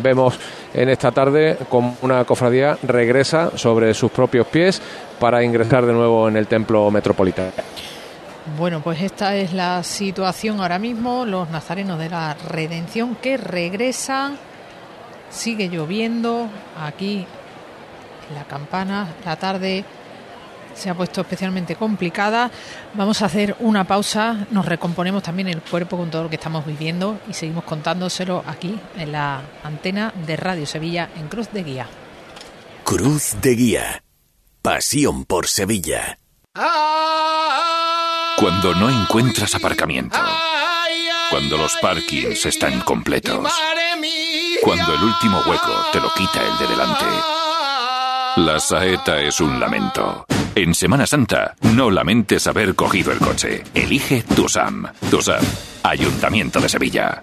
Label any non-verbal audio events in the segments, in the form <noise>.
Vemos en esta tarde como una cofradía regresa sobre sus propios pies para ingresar de nuevo en el templo metropolitano. Bueno, pues esta es la situación ahora mismo. Los nazarenos de la redención que regresan. Sigue lloviendo aquí en la campana. La tarde se ha puesto especialmente complicada. Vamos a hacer una pausa, nos recomponemos también el cuerpo con todo lo que estamos viviendo y seguimos contándoselo aquí en la antena de Radio Sevilla en Cruz de Guía. Cruz de Guía. Pasión por Sevilla. Cuando no encuentras aparcamiento. Cuando los parkings están completos. Cuando el último hueco te lo quita el de delante. La saeta es un lamento. En Semana Santa, no lamentes haber cogido el coche. Elige TUSAM. TUSAM, Ayuntamiento de Sevilla.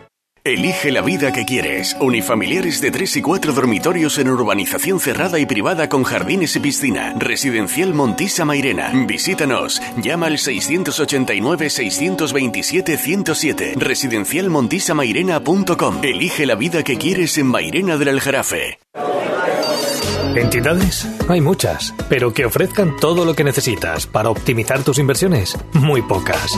Elige la vida que quieres. Unifamiliares de 3 y 4 dormitorios en urbanización cerrada y privada con jardines y piscina. Residencial Montisa Mairena. Visítanos. Llama al 689-627-107. Residencialmontisamairena.com. Elige la vida que quieres en Mairena del Aljarafe. ¿Entidades? Hay muchas, pero que ofrezcan todo lo que necesitas para optimizar tus inversiones, muy pocas.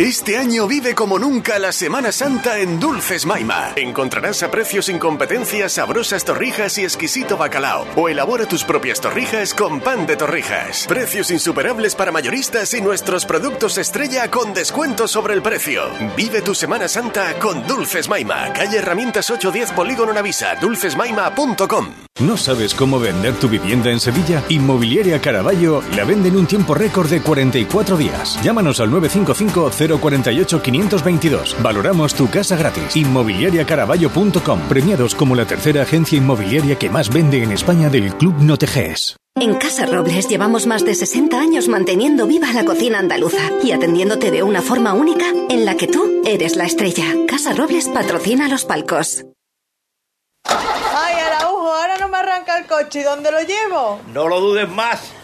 Este año vive como nunca la Semana Santa en Dulces Maima. Encontrarás a precios sin competencia sabrosas torrijas y exquisito bacalao. O elabora tus propias torrijas con pan de torrijas. Precios insuperables para mayoristas y nuestros productos estrella con descuento sobre el precio. Vive tu Semana Santa con Dulces Maima. Calle Herramientas 810 Polígono Navisa. Dulcesmaima.com. ¿No sabes cómo vender tu vivienda en Sevilla? Inmobiliaria Caraballo la vende en un tiempo récord de 44 días. Llámanos al 955 048 522. Valoramos tu casa gratis. Inmobiliariacaraballo.com. Premiados como la tercera agencia inmobiliaria que más vende en España del Club Noteges. En Casa Robles llevamos más de 60 años manteniendo viva la cocina andaluza y atendiéndote de una forma única en la que tú eres la estrella. Casa Robles patrocina los palcos. Ay, Araujo, ahora no me arranca el coche. ¿Y dónde lo llevo? No lo dudes más.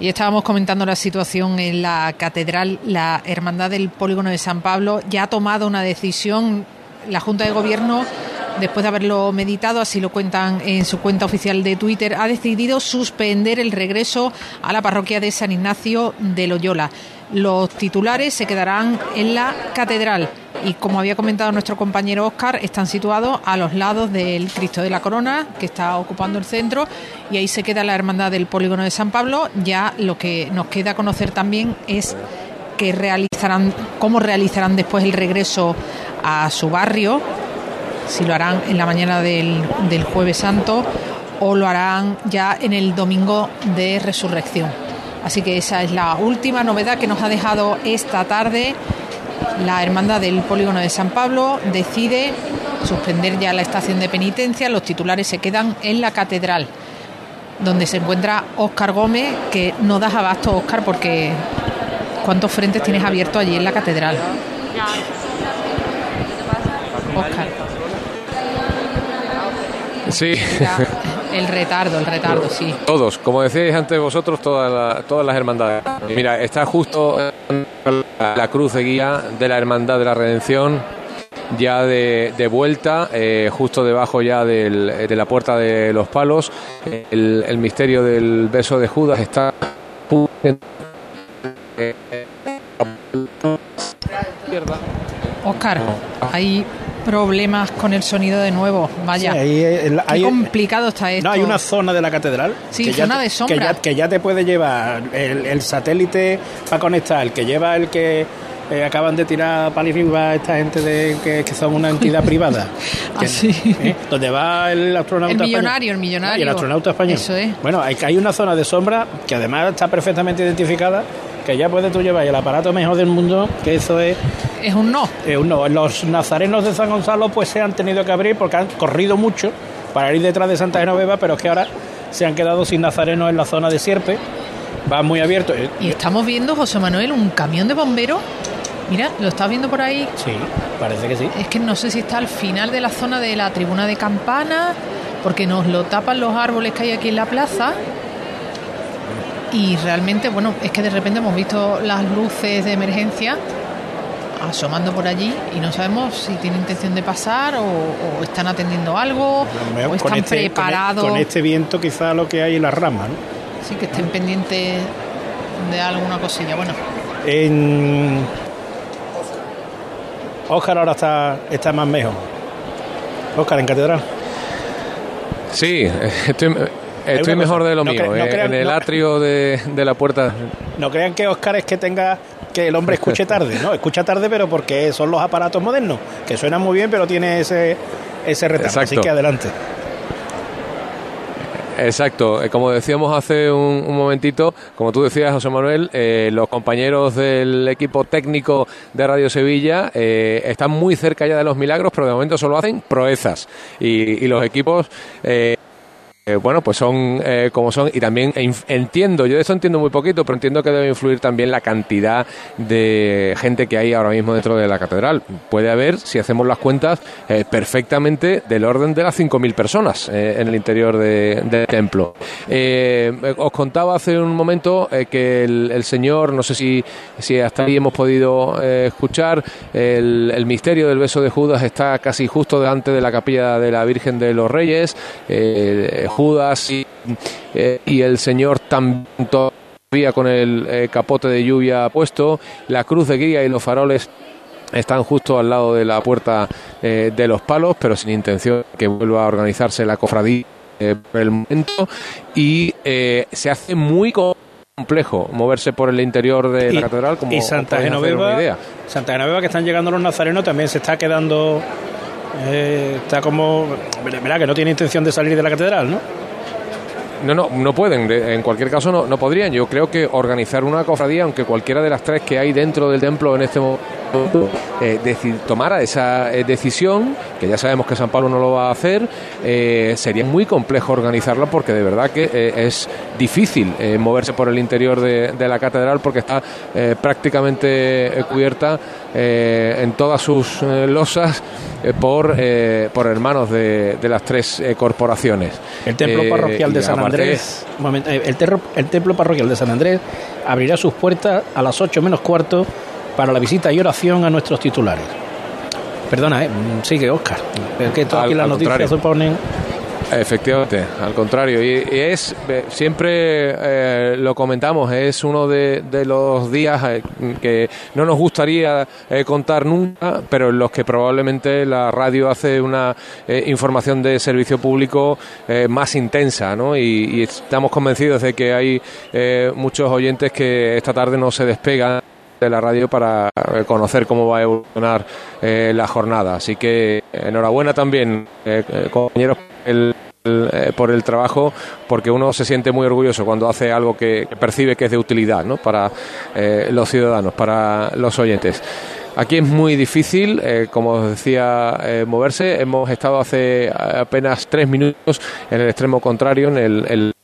Y estábamos comentando la situación en la catedral. La Hermandad del Polígono de San Pablo ya ha tomado una decisión. La Junta de Gobierno, después de haberlo meditado, así lo cuentan en su cuenta oficial de Twitter, ha decidido suspender el regreso a la parroquia de San Ignacio de Loyola. Los titulares se quedarán en la catedral y, como había comentado nuestro compañero Oscar, están situados a los lados del Cristo de la Corona, que está ocupando el centro, y ahí se queda la Hermandad del Polígono de San Pablo. Ya lo que nos queda conocer también es que realizarán, cómo realizarán después el regreso a su barrio, si lo harán en la mañana del, del jueves santo o lo harán ya en el domingo de resurrección. Así que esa es la última novedad que nos ha dejado esta tarde. La Hermandad del Polígono de San Pablo decide suspender ya la estación de penitencia. Los titulares se quedan en la catedral, donde se encuentra Óscar Gómez, que no das abasto, Óscar, porque ¿cuántos frentes tienes abiertos allí en la catedral? Óscar. Sí. El retardo, el retardo, sí. Todos, como decíais antes vosotros, todas, todas las hermandades. Mira, está justo la cruz de guía de la Hermandad de la Redención, ya de, vuelta, eh, justo debajo ya de la puerta de los palos. El, el misterio del beso de Judas está. Oscar, hay problemas con el sonido de nuevo. Vaya, Qué complicado está esto. No, hay una zona de la catedral. Sí, zona de sombra. Que ya, te puede llevar el, satélite para conectar, el que lleva el que eh, acaban de tirar para esta gente de que, son una entidad privada. <laughs> Ah, ¿eh? Donde va el astronauta El millonario, el millonario. Y el astronauta español. Eso es. Bueno, hay, hay una zona de sombra que además está perfectamente identificada que ya puedes tú llevar el aparato mejor del mundo, que eso es... Es un no. Es un no. Los nazarenos de San Gonzalo pues se han tenido que abrir porque han corrido mucho para ir detrás de Santa Genoveva, pero es que ahora se han quedado sin nazarenos en la zona de Sierpe. Va muy abierto. Y estamos viendo, José Manuel, un camión de bomberos. Mira, ¿lo estás viendo por ahí? Sí, parece que sí. Es que no sé si está al final de la zona de la tribuna de campana, porque nos lo tapan los árboles que hay aquí en la plaza y realmente, bueno, es que de repente hemos visto las luces de emergencia asomando por allí y no sabemos si tienen intención de pasar o, están atendiendo algo o están este, preparados. Con, este viento quizá lo que hay en las ramas, ¿no? Sí, que estén pendientes de alguna cosilla. Bueno. En... Óscar ahora está, está más mejor. Óscar, en catedral. Sí, estoy, Estoy mejor de lo mío, eh, en el atrio de, la puerta. No crean que Oscar es que tenga que el hombre escuche tarde, ¿no? Escucha tarde, pero porque son los aparatos modernos, que suenan muy bien, pero tiene ese, ese retardo. Así que adelante. Exacto, eh, como decíamos hace un, momentito, como tú decías, José Manuel, eh, los compañeros del equipo técnico de Radio Sevilla están muy cerca ya de los milagros, pero de momento solo hacen proezas. Y, y los equipos eh, bueno, pues son eh, como son y también entiendo, yo de eso entiendo muy poquito, pero entiendo que debe influir también la cantidad de gente que hay ahora mismo dentro de la catedral. Puede haber, si hacemos las cuentas, eh, perfectamente del orden de las 5.000 personas en el interior del templo. os contaba hace un momento que el, Señor, no sé si, si hasta ahí hemos podido escuchar, el, el, misterio del beso de Judas está casi justo delante de la capilla de la Virgen de los Reyes. Judas eh, y, el Señor también todavía con el eh, capote de lluvia puesto, la cruz de guía y los faroles están justo al lado de la puerta eh, de los palos, pero sin intención que vuelva a organizarse la cofradía por el momento. Y se hace muy complejo moverse por el interior de la catedral como y Santa Genoveva, Santa Genoveva que están llegando los nazarenos también se está quedando eh, está como. Verá que no tiene intención de salir de la catedral, ¿no? No, no, no pueden. En cualquier caso, no, no podrían. Yo creo que organizar una cofradía, aunque cualquiera de las tres que hay dentro del templo en este momento eh, decir, tomara esa eh, decisión, que ya sabemos que San Pablo no lo va a hacer, eh, sería muy complejo organizarla porque de verdad que eh, es difícil moverse por el interior de, la catedral porque está prácticamente cubierta en todas sus losas por, por hermanos de, las tres corporaciones. El templo parroquial de San Andrés, el, el templo parroquial de San Andrés abrirá sus puertas a las 8 menos cuarto para la visita y oración a nuestros titulares. Perdona, ¿eh? sigue Oscar. Es que aquí las noticias se ponen... Efectivamente, al contrario. Y, es, siempre eh, lo comentamos, es uno de, los días eh, que no nos gustaría eh, contar nunca, pero en los que probablemente la radio hace una información de servicio público más intensa, ¿no? Y, y, estamos convencidos de que hay muchos oyentes que esta tarde no se despegan de la radio para conocer cómo va a evolucionar la jornada. Así que enhorabuena también, compañeros, por el trabajo, porque uno se siente muy orgulloso cuando hace algo que, percibe que es de utilidad ¿no? para los ciudadanos, para los oyentes. Aquí es muy difícil, eh, como os decía, eh, moverse. Hemos estado hace apenas tres minutos en el extremo contrario, en el,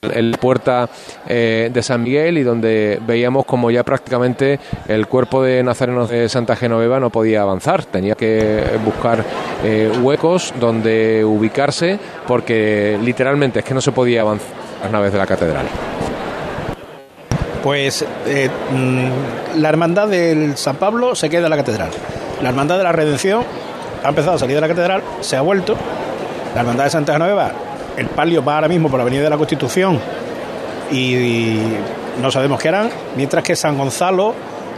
puerta eh, de San Miguel, y donde veíamos como ya prácticamente el cuerpo de nazarenos de Santa Genoveva no podía avanzar. Tenía que buscar huecos donde ubicarse, porque literalmente es que no se podía avanzar las naves de la catedral. Pues eh, mm, la hermandad del San Pablo se queda en la catedral. La hermandad de la Redención ha empezado a salir de la catedral, se ha vuelto. La hermandad de Santa Genoveva, el palio va ahora mismo por la Avenida de la Constitución y, no sabemos qué harán. Mientras que San Gonzalo,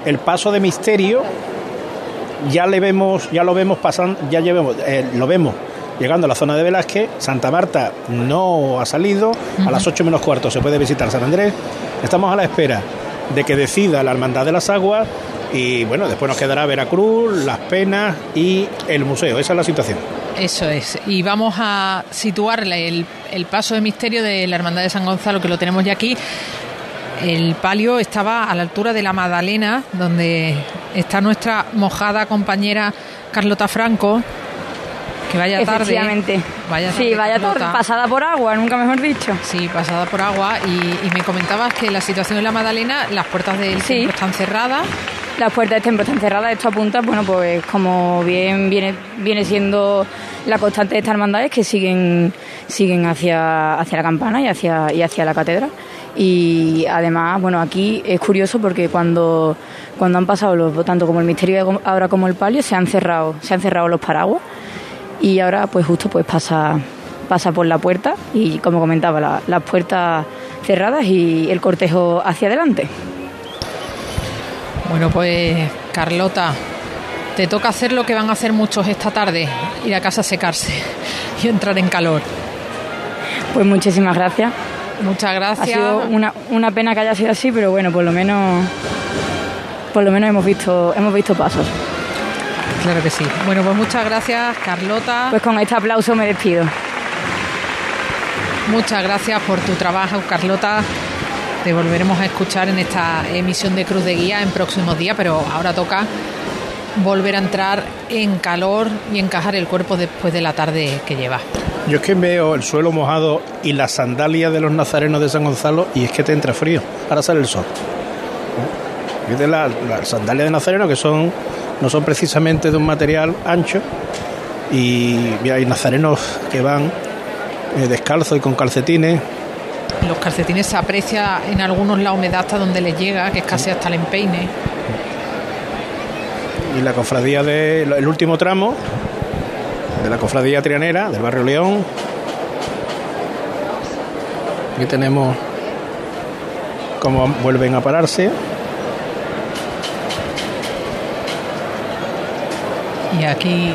el paso de misterio, ya le vemos, ya lo vemos pasando, ya llevemos, eh, lo vemos llegando a la zona de Velázquez. Santa Marta no ha salido. A las 8 menos cuarto se puede visitar San Andrés. Estamos a la espera de que decida la Hermandad de las Aguas y bueno, después nos quedará Veracruz, Las Penas y el museo. Esa es la situación. Eso es. Y vamos a situar el, el paso de misterio de la Hermandad de San Gonzalo, que lo tenemos ya aquí. El palio estaba a la altura de la Magdalena, donde está nuestra mojada compañera Carlota Franco, que vaya tarde. Vaya sí, vaya tarde. Pasada por agua, nunca mejor dicho. Sí, pasada por agua. Y, me comentabas que la situación en la Madalena, las puertas del templo están cerradas. Las puertas del templo están cerradas. Esto apunta, bueno, pues como bien viene, viene siendo la constante de estas hermandades que siguen, siguen hacia, hacia la campana y hacia, y hacia la catedral. Y además, bueno, aquí es curioso porque cuando, cuando han pasado los, tanto como el misterio ahora como el palio, se han cerrado, se han cerrado los paraguas y ahora pues justo pues pasa, pasa por la puerta y como comentaba, las puertas cerradas y el cortejo hacia adelante. Bueno, pues Carlota, te toca hacer lo que van a hacer muchos esta tarde, ir a casa a secarse <laughs> y entrar en calor. Pues muchísimas gracias. Muchas gracias. Ha sido una, una pena que haya sido así, pero bueno, por lo menos por lo menos hemos visto hemos visto pasos. Claro que sí. Bueno, pues muchas gracias, Carlota. Pues con este aplauso me despido. Muchas gracias por tu trabajo, Carlota. Te volveremos a escuchar en esta emisión de Cruz de Guía en próximos días, pero ahora toca volver a entrar en calor y encajar el cuerpo después de la tarde que lleva. Yo es que veo el suelo mojado y las sandalias de los nazarenos de San Gonzalo y es que te entra frío. Ahora sale el sol. de las sandalias de nazareno que son no son precisamente de un material ancho y hay nazarenos que van eh, descalzos y con calcetines. Los calcetines se aprecia en algunos la humedad hasta donde les llega, que es casi hasta el empeine. Y la cofradía del último tramo de la cofradía trianera del barrio León. Aquí tenemos cómo vuelven a pararse. Y aquí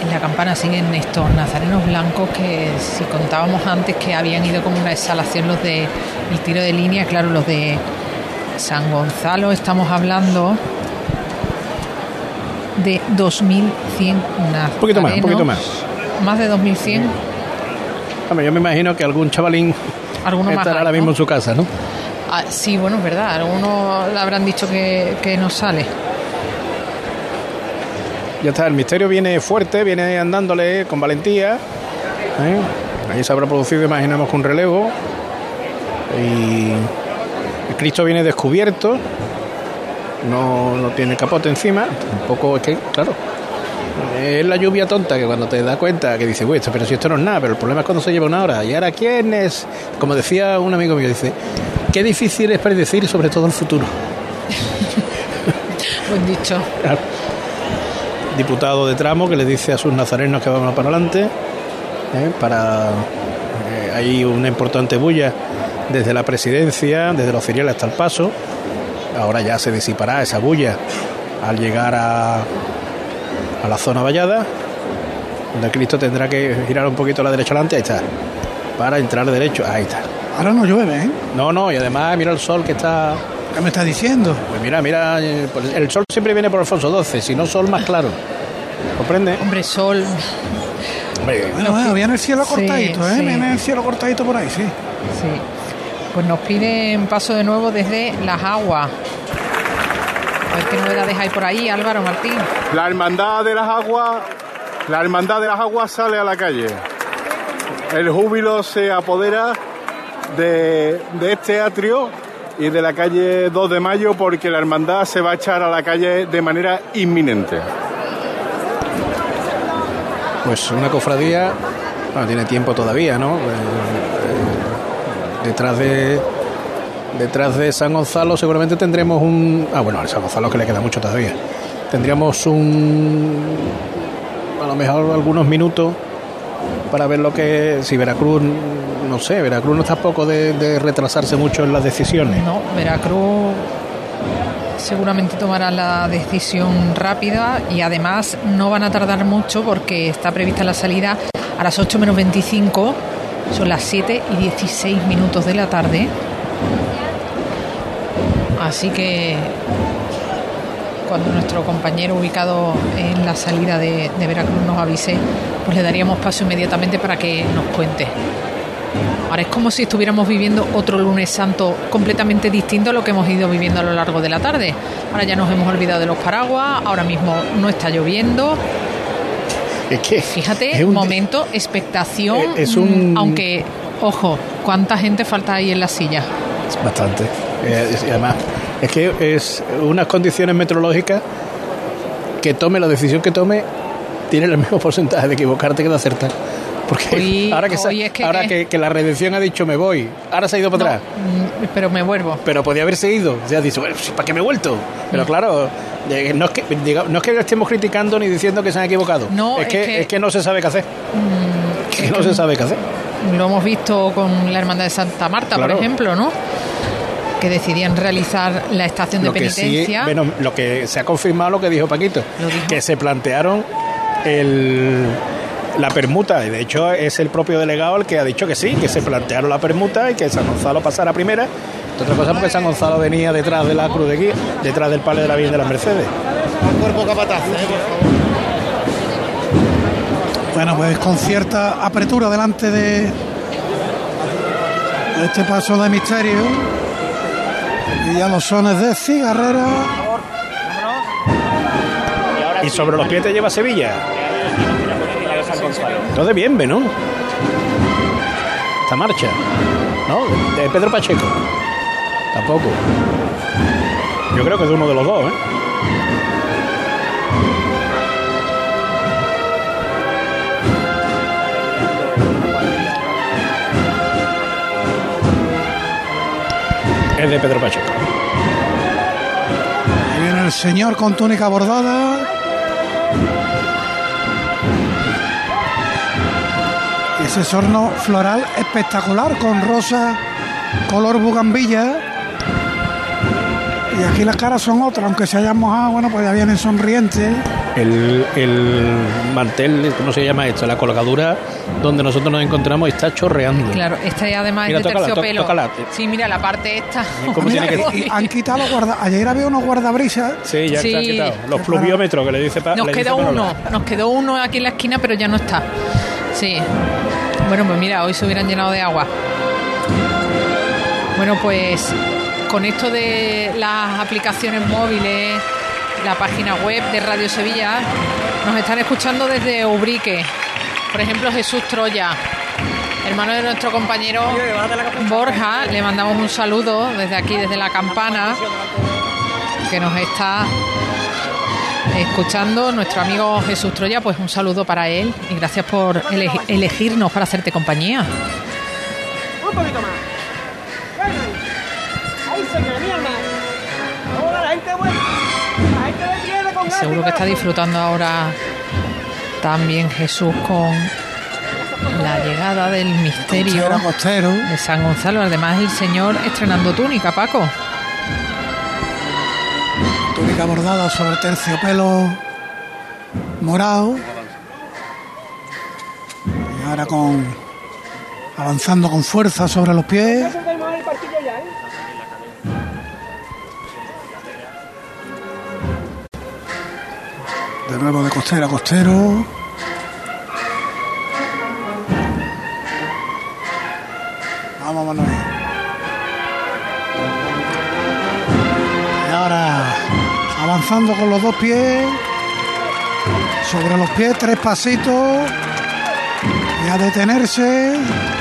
en la campana siguen estos nazarenos blancos que si contábamos antes que habían ido como una exhalación los de el tiro de línea, claro, los de San Gonzalo estamos hablando de 2100 nazarenos. Un poquito más, un poquito más. Más de 2100. yo me imagino que algún chavalín ¿Alguno estará ahora mismo en su casa, ¿no? Ah, sí, bueno, es verdad. Algunos le habrán dicho que, que no sale. Ya está, el misterio viene fuerte, viene andándole con valentía. ¿eh? Ahí se habrá producido, imaginamos, con un relevo. Y el Cristo viene descubierto. No, no tiene capote encima. Tampoco es que, claro, es la lluvia tonta que cuando te das cuenta que dice, uy, pero si esto no es nada, pero el problema es cuando se lleva una hora. ¿Y ahora quién es? Como decía un amigo mío, dice, qué difícil es predecir sobre todo el futuro. <laughs> Buen dicho diputado de tramo que le dice a sus nazarenos que vamos para adelante. ¿eh? Para eh, hay una importante bulla desde la presidencia, desde los feriales hasta el paso. Ahora ya se disipará esa bulla al llegar a, a la zona vallada, donde Cristo tendrá que girar un poquito a la derecha adelante. Ahí está. Para entrar derecho. Ahí está. Ahora no llueve, ¿eh? No, no, y además mira el sol que está ¿Qué me estás diciendo? Pues mira, mira, eh, pues el sol siempre viene por Alfonso XII, si no sol más claro. ¿Comprende? Hombre, sol. Hombre, Bueno, bueno, viene el cielo Sí, cortadito, ¿eh? sí. Viene el cielo cortadito por ahí, sí. Sí. Pues nos piden paso de nuevo desde las aguas. A ver qué novedades hay por ahí, Álvaro Martín. La hermandad de las aguas, la hermandad de las aguas sale a la calle. El júbilo se apodera de, de este atrio y de la calle 2 de mayo porque la hermandad se va a echar a la calle de manera inminente. Pues una cofradía, bueno, tiene tiempo todavía, ¿no? Eh, eh, detrás de detrás de San Gonzalo seguramente tendremos un ah bueno, a San Gonzalo que le queda mucho todavía. Tendríamos un a lo mejor algunos minutos para ver lo que si Veracruz no sé, Veracruz no está poco de, de retrasarse mucho en las decisiones. No, Veracruz seguramente tomará la decisión rápida y además no van a tardar mucho porque está prevista la salida a las 8 menos 25, son las 7 y 16 minutos de la tarde. Así que cuando nuestro compañero ubicado en la salida de, de Veracruz nos avise, pues le daríamos paso inmediatamente para que nos cuente. Ahora es como si estuviéramos viviendo otro lunes santo completamente distinto a lo que hemos ido viviendo a lo largo de la tarde. Ahora ya nos hemos olvidado de los paraguas, ahora mismo no está lloviendo. Es que Fíjate, es un- momento, expectación, Eh, es un- mm, aunque, ojo, ¿cuánta gente falta ahí en la silla? Bastante. Eh, es- y además, es que es unas condiciones meteorológicas que tome la decisión que tome, tiene el mismo <laughs> porcentaje de equivocarte que de acertar. Porque Hoy- ahora, que, sa- hoy es que- ahora que, que la redención ha dicho me voy, ahora se ha ido para atrás. Mm, Pero me vuelvo. Pero podía haberse ido. Sea, dice, bueno, ¿para qué me he vuelto? Pero Mm. claro, no es, que, no es que estemos criticando ni diciendo que se han equivocado. No, es, es que, es que no se sabe qué hacer. Mm, Es que no se sabe qué hacer. Lo hemos visto con la Hermandad de Santa Marta, Claro. por ejemplo, ¿no? Que decidían realizar la estación de lo que sí, penitencia. bueno, lo que se ha confirmado lo que dijo Paquito, que se plantearon el, la permuta, y de hecho es el propio delegado el que ha dicho que sí, que se plantearon la permuta y que San Gonzalo pasara primera. Otra cosa porque San Gonzalo venía detrás de la cruz de guía, detrás del palio de la Virgen de las Mercedes. Cuerpo capataz, Bueno, pues con cierta apertura delante de de este paso de misterio. Y ya los sones de cigarrera. Y sobre los pies te lleva Sevilla. Entonces bien, ¿no? Esta marcha. ¿No? De, de Pedro Pacheco. Tampoco. Yo creo que es de uno de los dos, ¿eh? Es de Pedro Pacheco. Viene el señor con túnica bordada. Ese sorno floral espectacular con rosa color bugambilla. Y aquí las caras son otras, aunque se hayan mojado, bueno, pues ya vienen sonrientes. El, el mantel, ¿cómo se llama esto? La colgadura donde nosotros nos encontramos está chorreando. Claro, esta es además Mira, es de tócala, terciopelo. tócala. Sí, mira, la parte esta. ¿Cómo tiene que- <laughs> Y han quitado los guarda. Ayer había unos guardabrisas. Sí, ya Sí. está quitado. Los pluviómetros que le dice pa- Nos le quedó uno, nos quedó uno aquí en la esquina, pero ya no está. Sí. Bueno, pues mira, hoy se hubieran llenado de agua. Bueno, pues con esto de las aplicaciones móviles, la página web de Radio Sevilla, nos están escuchando desde Ubrique. Por ejemplo, Jesús Troya, hermano de nuestro compañero Borja. Le mandamos un saludo desde aquí, desde la campana, que nos está escuchando nuestro amigo Jesús Troya, pues un saludo para él y gracias por ele- elegirnos para hacerte compañía. Un poquito más. Bueno, ahí se me mi hermano. Ahora la gente buena. La gente detiene con ganas y Seguro que está disfrutando ahora también Jesús con la llegada del misterio de San Gonzalo. Además, el Señor estrenando túnica, Paco túnica bordada sobre terciopelo morado. Y ahora con avanzando con fuerza sobre los pies. De nuevo de costero a costero. Avanzando con los dos pies. Sobre los pies, tres pasitos. Y a detenerse.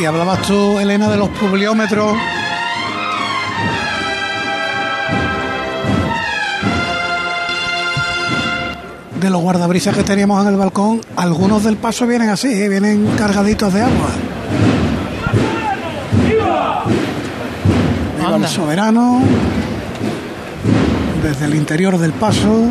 Y hablabas tú, Elena, de los publiómetros. De los guardabrisas que teníamos en el balcón, algunos del paso vienen así, ¿eh? vienen cargaditos de agua. Viva el soberano. Desde el interior del paso.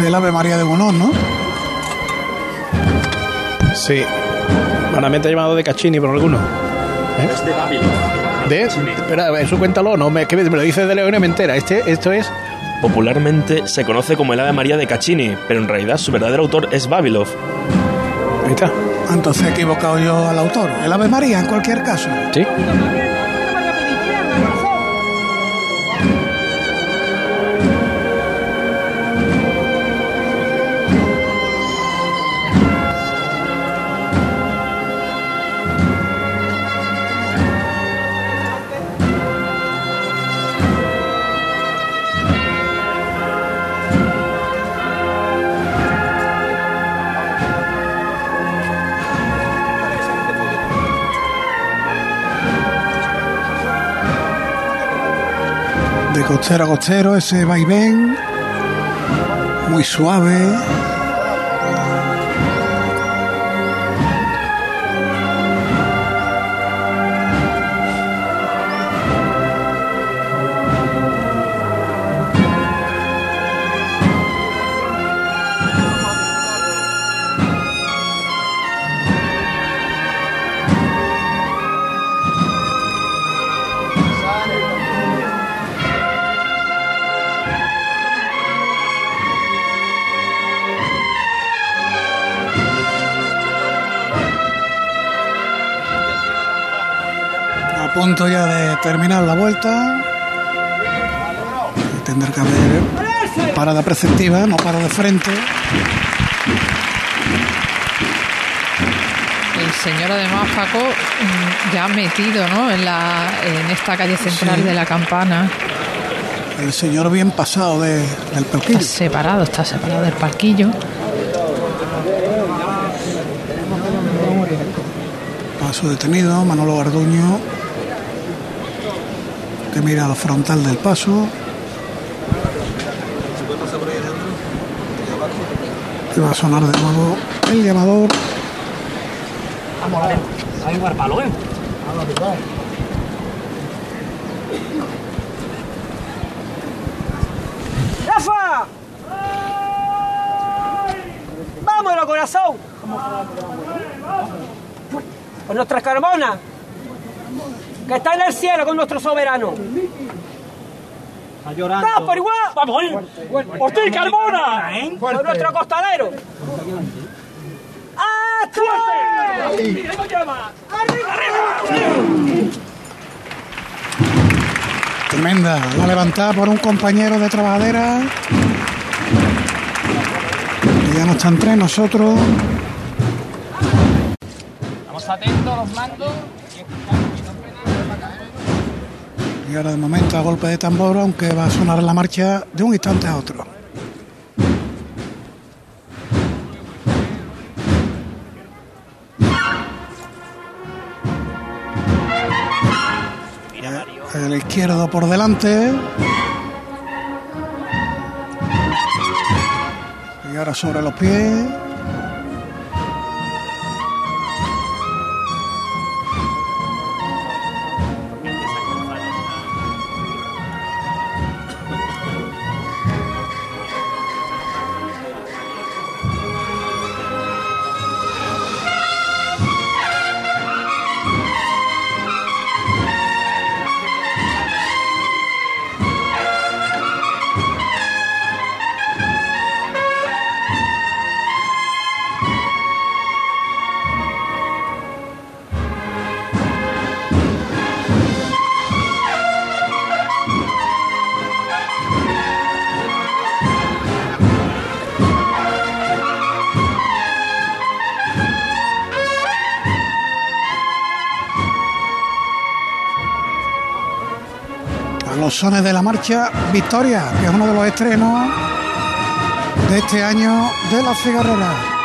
Este es el Ave María de Bonón, ¿no? Sí. Vanamente llamado de Cachini por alguno. Es de Babilón. ¿De? Espera, eso cuéntalo, no me, que me lo dice de León y me entera. Este, esto es. Popularmente se conoce como el Ave María de Caccini, pero en realidad su verdadero autor es Babilov. Ahí está. Entonces he equivocado yo al autor. El Ave María, en cualquier caso. Sí. De costero a costero, ese vaivén. Muy suave. Punto ya de terminar la vuelta. Tendrá que haber parada preceptiva, no para de frente. El señor además Paco mm, ya metido ¿no? en, la, en esta calle central Sí. de la campana. El señor bien pasado de- del palquillo. Está separado, está separado del parquillo. Paso detenido, Manolo Garduño. Que mira al frontal del paso. Y va a sonar de nuevo el llamador. Vamos, vale. Hay un palo, ¿eh? ¡Rafa! ¡Vámonos, corazón! Con nuestra Carmona, que está en el cielo con nuestro soberano. Está llorando. ¡No, por igual! ¡Vamos, ¡Por ti, Carmona! ¡Con nuestro costadero! ¡Fuerte! Tremenda. La levantada por un compañero de trabajadera. Que ya no está entre nosotros. Estamos atentos los mandos. Y ahora de momento a golpe de tambor, aunque va a sonar la marcha de un instante a otro. El izquierdo por delante. Y ahora sobre los pies. Los sones de la marcha Victoria, que es uno de los estrenos de este año de la cigarrera.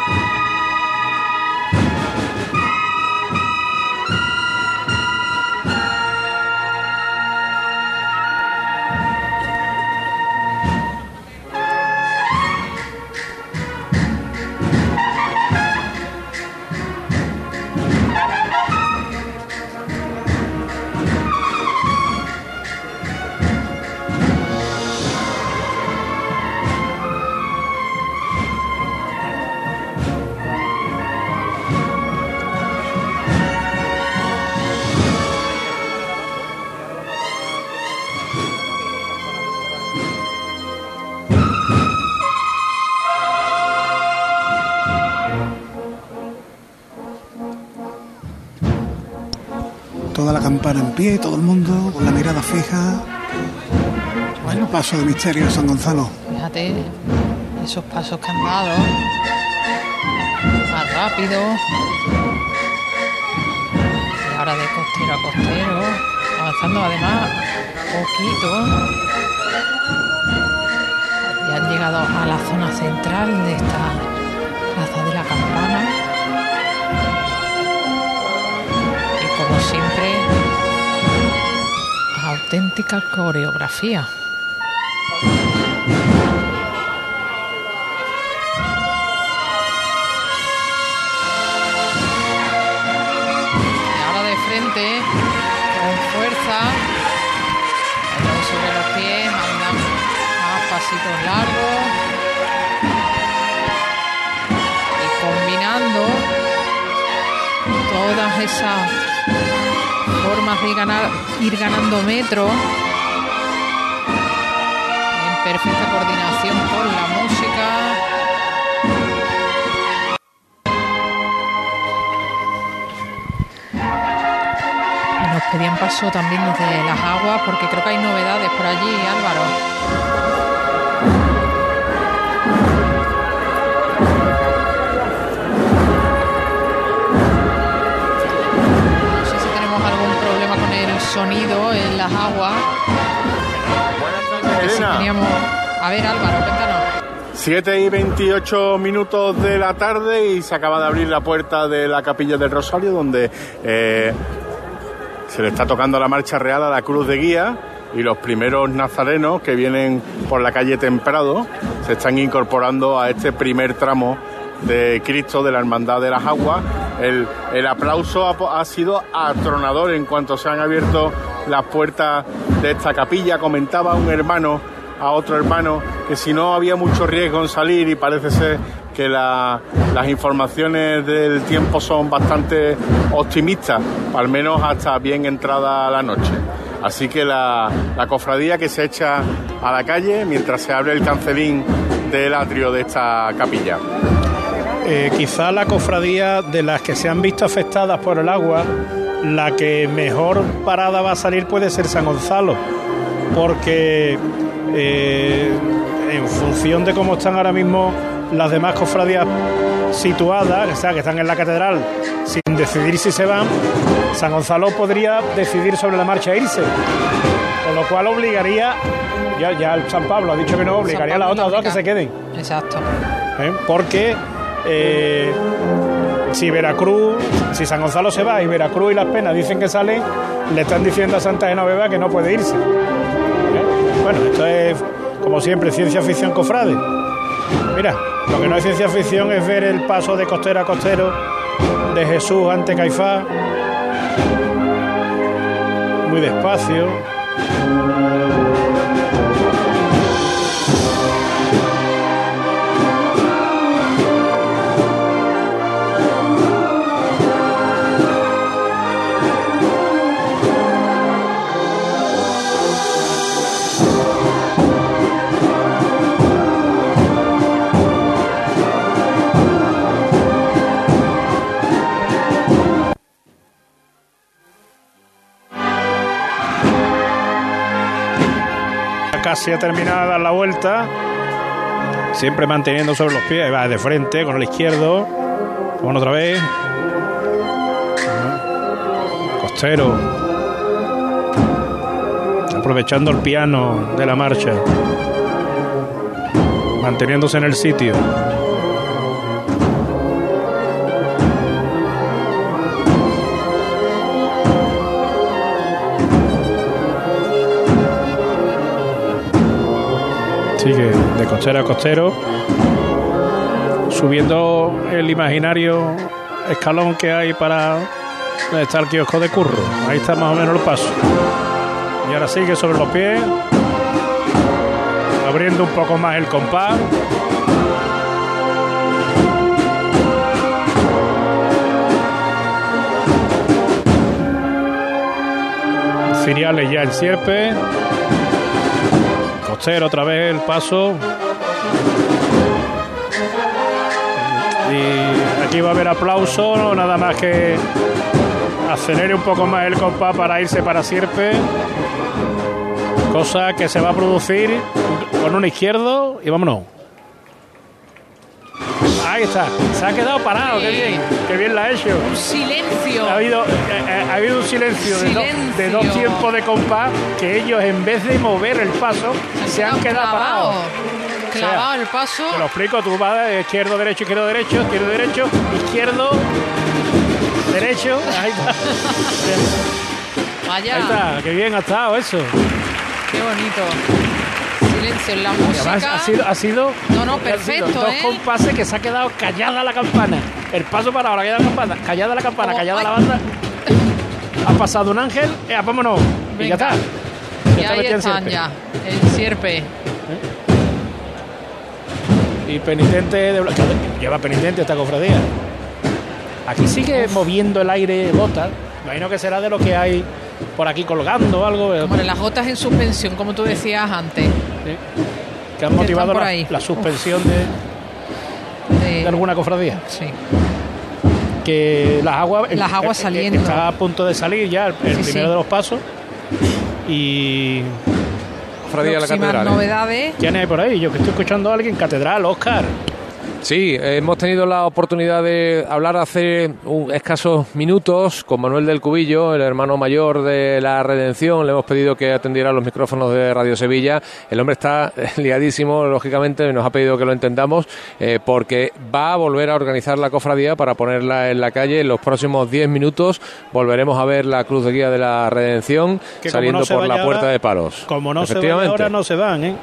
Campana en pie, todo el mundo con la mirada fija. Bueno, paso de misterio de San Gonzalo. Fíjate esos pasos que han dado. Más rápido. Y ahora de costero a costero. Avanzando además poquito. Y han llegado a la zona central de esta plaza de la campana. Auténtica coreografía. Ahora de frente, con fuerza, sobre los pies, pasitos largos. Y combinando todas esas formas de ganar, ir ganando metros en perfecta coordinación con la música. Nos pedían paso también desde las aguas porque creo que hay novedades por allí, Álvaro. Sonido en las aguas. Elena. teníamos... A ver, Álvaro, cuéntanos. 7 y 28 minutos de la tarde y se acaba de abrir la puerta de la capilla del Rosario donde eh, se le está tocando la marcha real a la cruz de guía y los primeros nazarenos que vienen por la calle Temprado se están incorporando a este primer tramo de Cristo de la Hermandad de las Aguas. El, aplauso ha, sido atronador en cuanto se han abierto las puertas de esta capilla. Comentaba un hermano a otro hermano que si no había mucho riesgo en salir y parece ser que la- las informaciones del tiempo son bastante optimistas, al menos hasta bien entrada la noche. Así que la cofradía que se echa a la calle mientras se abre el cancelín del atrio de esta capilla. Eh, quizá la cofradía de las que se han visto afectadas por el agua, la que mejor parada va a salir puede ser San Gonzalo, porque eh, en función de cómo están ahora mismo las demás cofradías situadas, o sea, que están en la catedral sin decidir si se van, San Gonzalo podría decidir sobre la marcha e irse. Con lo cual obligaría, ya, ya el San Pablo ha dicho que no, obligaría a las otras dos a que se queden. Exacto. ¿eh? Porque eh, si Veracruz, si San Gonzalo se va y Veracruz y Las Penas dicen que salen, le están diciendo a Santa Genoveva que no puede irse. ¿eh? Bueno, esto es, como siempre, ciencia ficción cofrade. Mira, lo que no es ciencia ficción es ver el paso de costero a costero de Jesús ante Caifás. Muy despacio. Casi ha terminado la vuelta. Siempre manteniendo sobre los pies. Va de frente con el izquierdo. Bueno, otra vez. Costero. Aprovechando el piano de la marcha. Manteniéndose en el sitio. De costero a costero, subiendo el imaginario escalón que hay para está el kiosco de curro. Ahí está más o menos el paso. Y ahora sigue sobre los pies, abriendo un poco más el compás. Ciriales ya en sierpe. Costero otra vez el paso. Y aquí va a haber aplauso, no nada más que acelere un poco más el compás para irse para Sierpe. Cosa que se va a producir con un izquierdo y vámonos. Ahí está, se ha quedado parado, qué bien, qué bien la ha hecho. Un silencio. Ha habido, eh, ha habido un silencio, De, dos, de, dos, tiempos de compás que ellos en vez de mover el paso se, han quedado parados. Clavado el paso. Te lo explico, tú vas de izquierdo, derecho, izquierdo, derecho, izquierdo, derecho, izquierdo, derecho. Ahí está. <laughs> Vaya. Ahí está, qué bien ha estado eso. Qué bonito silencio en la música. Además, ha sido, ha sido no, no, perfecto. Dos ¿eh? compases que se ha quedado callada la campana. El paso para ahora, callada la campana, callada la campana, oh, callada ay. la banda. Ha pasado un ángel, eh, vámonos. Venga. Y ya está. Ya, ya ahí están ya, el sierpe. Y penitente de lleva penitente esta cofradía. Aquí sigue Uf. moviendo el aire botas. Imagino que será de lo que hay por aquí colgando o algo. Como las gotas en suspensión, como tú decías antes. Que han motivado la, la, suspensión de, de, de, alguna cofradía. Sí. Que las aguas. Las aguas saliendo. Está a punto de salir ya el, el sí, primero sí. de los pasos. Y. Cofradía de la catedral. novedades. ¿Quién hay por ahí? Yo que estoy escuchando a alguien, Catedral, Oscar. Sí, hemos tenido la oportunidad de hablar hace un, escasos minutos con Manuel del Cubillo, el hermano mayor de la Redención. Le hemos pedido que atendiera los micrófonos de Radio Sevilla. El hombre está liadísimo, lógicamente, nos ha pedido que lo entendamos, eh, porque va a volver a organizar la cofradía para ponerla en la calle. En los próximos 10 minutos volveremos a ver la cruz de guía de la Redención que saliendo no por la puerta ahora, de palos. Como no se van ahora, no se van, ¿eh?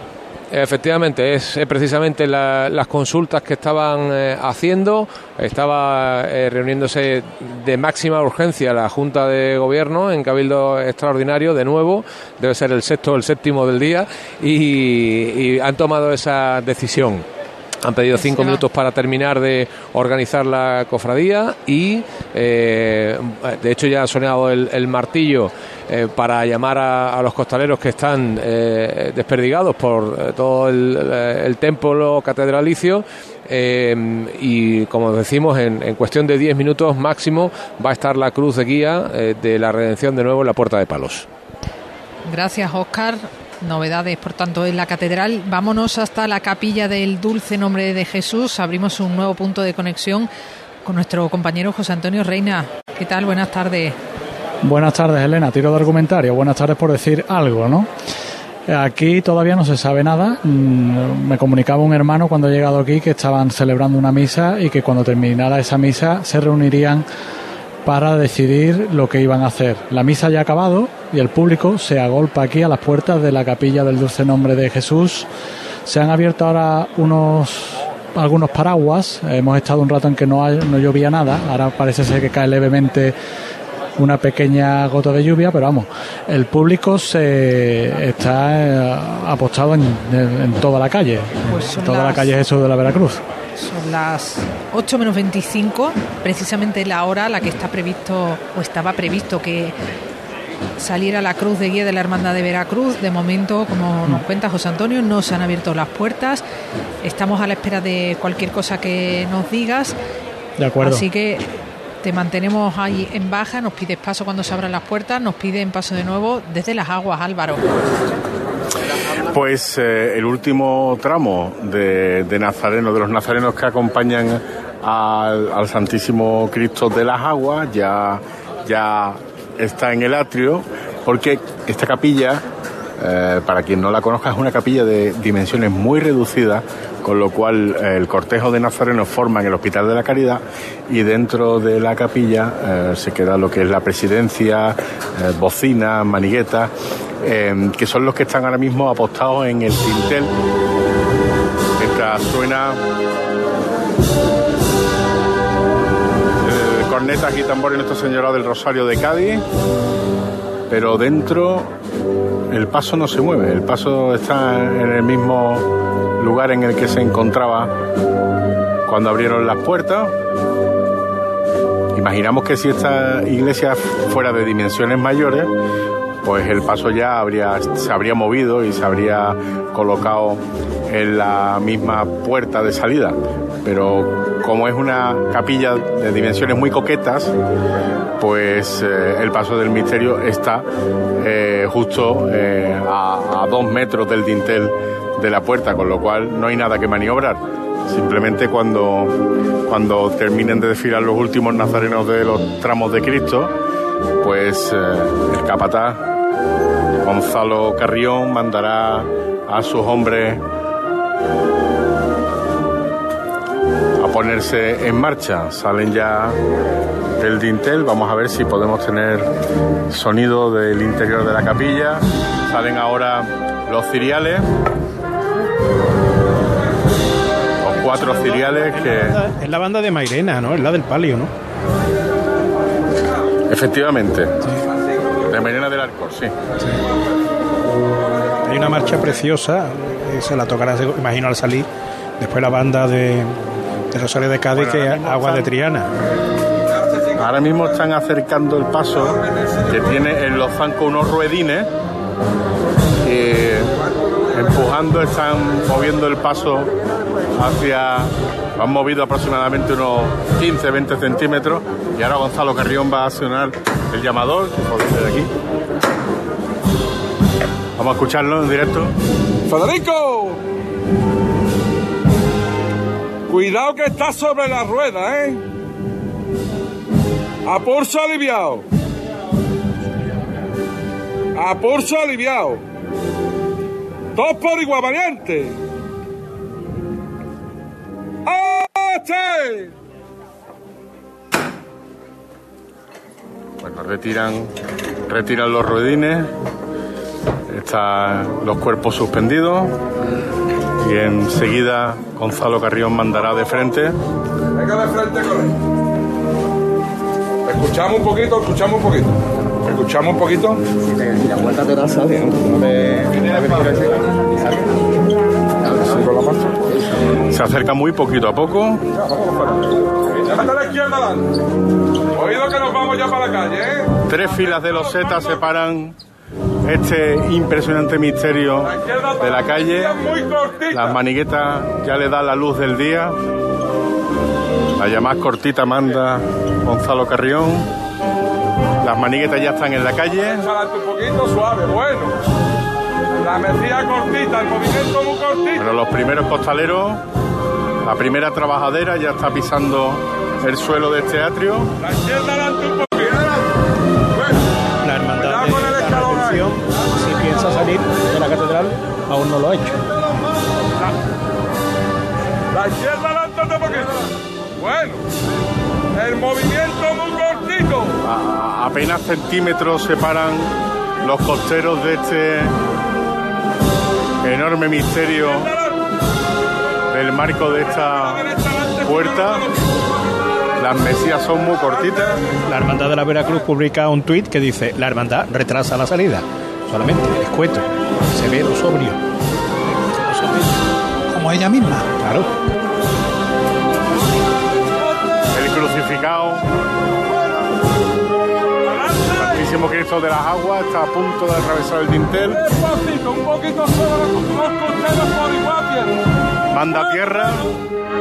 Efectivamente, es precisamente la, las consultas que estaban eh, haciendo. Estaba eh, reuniéndose de máxima urgencia la Junta de Gobierno en Cabildo Extraordinario, de nuevo, debe ser el sexto o el séptimo del día, y han tomado esa decisión. Han pedido cinco minutos para terminar de organizar la cofradía y, eh, de hecho, ya ha sonado el, el martillo eh, para llamar a, a, los costaleros que están eh, desperdigados por todo el, el, templo catedralicio. y, como decimos, en, en cuestión de diez minutos máximo va a estar la cruz de guía de la redención de nuevo en la Puerta de Palos. Gracias, Oscar. Novedades, por tanto, en la catedral. Vámonos hasta la capilla del Dulce Nombre de Jesús. Abrimos un nuevo punto de conexión con nuestro compañero José Antonio Reina. ¿Qué tal? Buenas tardes. Buenas tardes, Elena. Tiro de argumentario. Buenas tardes por decir algo, ¿no? Aquí todavía no se sabe nada. Mm, me comunicaba un hermano cuando he llegado aquí que estaban celebrando una misa y que cuando terminara esa misa se reunirían para decidir lo que iban a hacer. La misa ya ha acabado y el público se agolpa aquí a las puertas de la capilla del Dulce Nombre de Jesús. Se han abierto ahora unos algunos paraguas. Hemos estado un rato en que no, no llovía nada. Ahora parece ser que cae levemente una pequeña gota de lluvia, pero vamos, el público se está eh, apostado en, toda la calle, pues toda la calle Jesús de la Veracruz. Son las 8 menos 25, precisamente la hora a la que está previsto o estaba previsto que saliera la cruz de guía de la Hermandad de Veracruz. De momento, como nos cuenta José Antonio, no se han abierto las puertas. Estamos a la espera de cualquier cosa que nos digas. De acuerdo. Así que te mantenemos ahí en baja, nos pides paso cuando se abran las puertas, nos piden paso de nuevo desde las aguas, Álvaro. Pues eh, el último tramo de, Nazareno, de los nazarenos que acompañan al, Santísimo Cristo de las Aguas, ya, ya está en el atrio, porque esta capilla, eh, para quien no la conozca, es una capilla de dimensiones muy reducidas con lo cual eh, el cortejo de nazarenos forma en el Hospital de la Caridad y dentro de la capilla eh, se queda lo que es la presidencia, bocina, manigueta, que son los que están ahora mismo apostados en el tintel. Mientras suena cornetas y tambores Nuestra Señora del Rosario de Cádiz, pero dentro el paso no se mueve, el paso está en el mismo lugar en el que se encontraba cuando abrieron las puertas. Imaginamos que si esta iglesia fuera de dimensiones mayores, pues el paso ya habría, se habría movido y se habría colocado en la misma puerta de salida. Pero como es una capilla de dimensiones muy coquetas, pues eh, el paso del misterio está eh, justo eh, a, a, dos metros del dintel de la puerta, con lo cual no hay nada que maniobrar. Simplemente cuando, cuando terminen de desfilar los últimos nazarenos de los tramos de Cristo, pues eh, el capataz Gonzalo Carrión mandará a sus hombres a ponerse en marcha. Salen ya del dintel, vamos a ver si podemos tener sonido del interior de la capilla. Salen ahora los ciriales. Los cuatro ciriales que... Es la banda de Mairena, ¿no? Es la del palio, ¿no? Efectivamente. De Mairena del Arcor, sí. Hay una marcha preciosa, eh, se la tocará, imagino, al salir. Después la banda de, de Rosario de Cádiz, que es Agua de Triana. Ahora mismo están acercando el paso que tiene en los zancos unos ruedines empujando, están moviendo el paso hacia, han movido aproximadamente unos 15, 20 centímetros y ahora Gonzalo Carrión va a accionar el llamador, que aquí. Vamos a escucharlo en directo. Federico, cuidado que está sobre la rueda, ¿eh? A pulso aliviado. A pulso aliviado. Dos por igual variante. Bueno, retiran, retiran los ruedines, están los cuerpos suspendidos y enseguida Gonzalo Carrión mandará de frente. Venga de frente con él. Escuchamos un poquito, escuchamos un poquito. Escuchamos un poquito. Si la vuelta te da sale, ¿no? Se acerca muy poquito a poco. a la izquierda Oído que nos vamos ya para la calle, ¿eh? Tres filas de losetas separan este impresionante misterio de la calle. Las maniguetas ya le dan la luz del día. La llamada cortita manda Gonzalo Carrión. Las maniguetas ya están en la calle. Un poquito suave, bueno. La cortita, el movimiento muy cortito. Bueno, los primeros costaleros, la primera trabajadera ya está pisando el suelo de este atrio. La izquierda adelante un poquito. La hermandad de la redención, si piensa salir de la catedral, aún no lo ha hecho. La izquierda adelante un poquito. Bueno, el movimiento muy cortito. A- apenas centímetros separan los costeros de este enorme misterio marco de esta puerta. Las mesías son muy cortitas. La hermandad de la Veracruz publica un tuit que dice: La hermandad retrasa la salida. Solamente, escueto, severo, sobrio. Como ella misma. Claro. El crucificado. Santísimo Cristo de las Aguas está a punto de atravesar el dintel. Despacito, un poquito solo, por igual. Manda tierra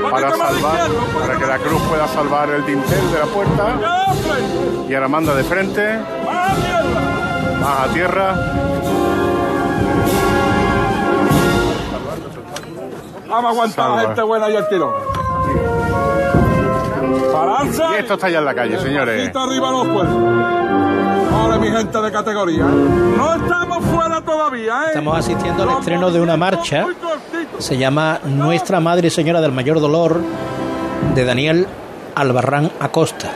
para salvar, para que la cruz pueda salvar el dintel de la puerta. Y ahora manda de frente. Más a tierra. Vamos a aguantar Salva. la gente buena y el tirón. Paranza. Y esto está ya en la calle, señores. Arriba los puestos. Ahora mi gente de categoría. No estamos fuera todavía, ¿eh? Estamos asistiendo al estreno de una marcha. Se llama Nuestra Madre Señora del Mayor Dolor de Daniel Albarrán Acosta.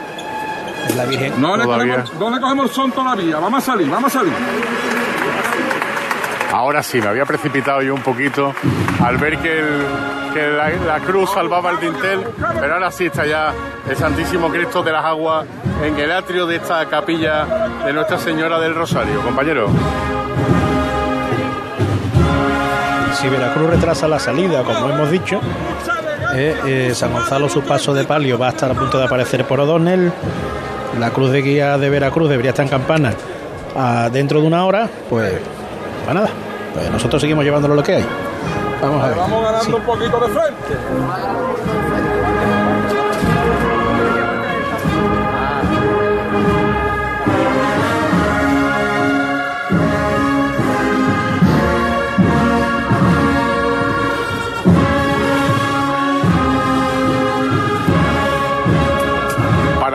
Es la Virgen. No le cogemos, no le cogemos el son todavía. Vamos a salir, vamos a salir. Ahora sí, me había precipitado yo un poquito al ver que, el- que la, la cruz salvaba el dintel, pero ahora sí está ya el Santísimo Cristo de las Aguas en el atrio de esta capilla de Nuestra Señora del Rosario, compañero. Si Veracruz retrasa la salida, como hemos dicho, eh, eh, San Gonzalo, su paso de palio, va a estar a punto de aparecer por O'Donnell. La cruz de guía de Veracruz debería estar en campana ah, dentro de una hora. Pues, pues nada, pues nosotros seguimos llevándolo lo que hay. Vamos a ver. Vamos ganando un poquito de frente.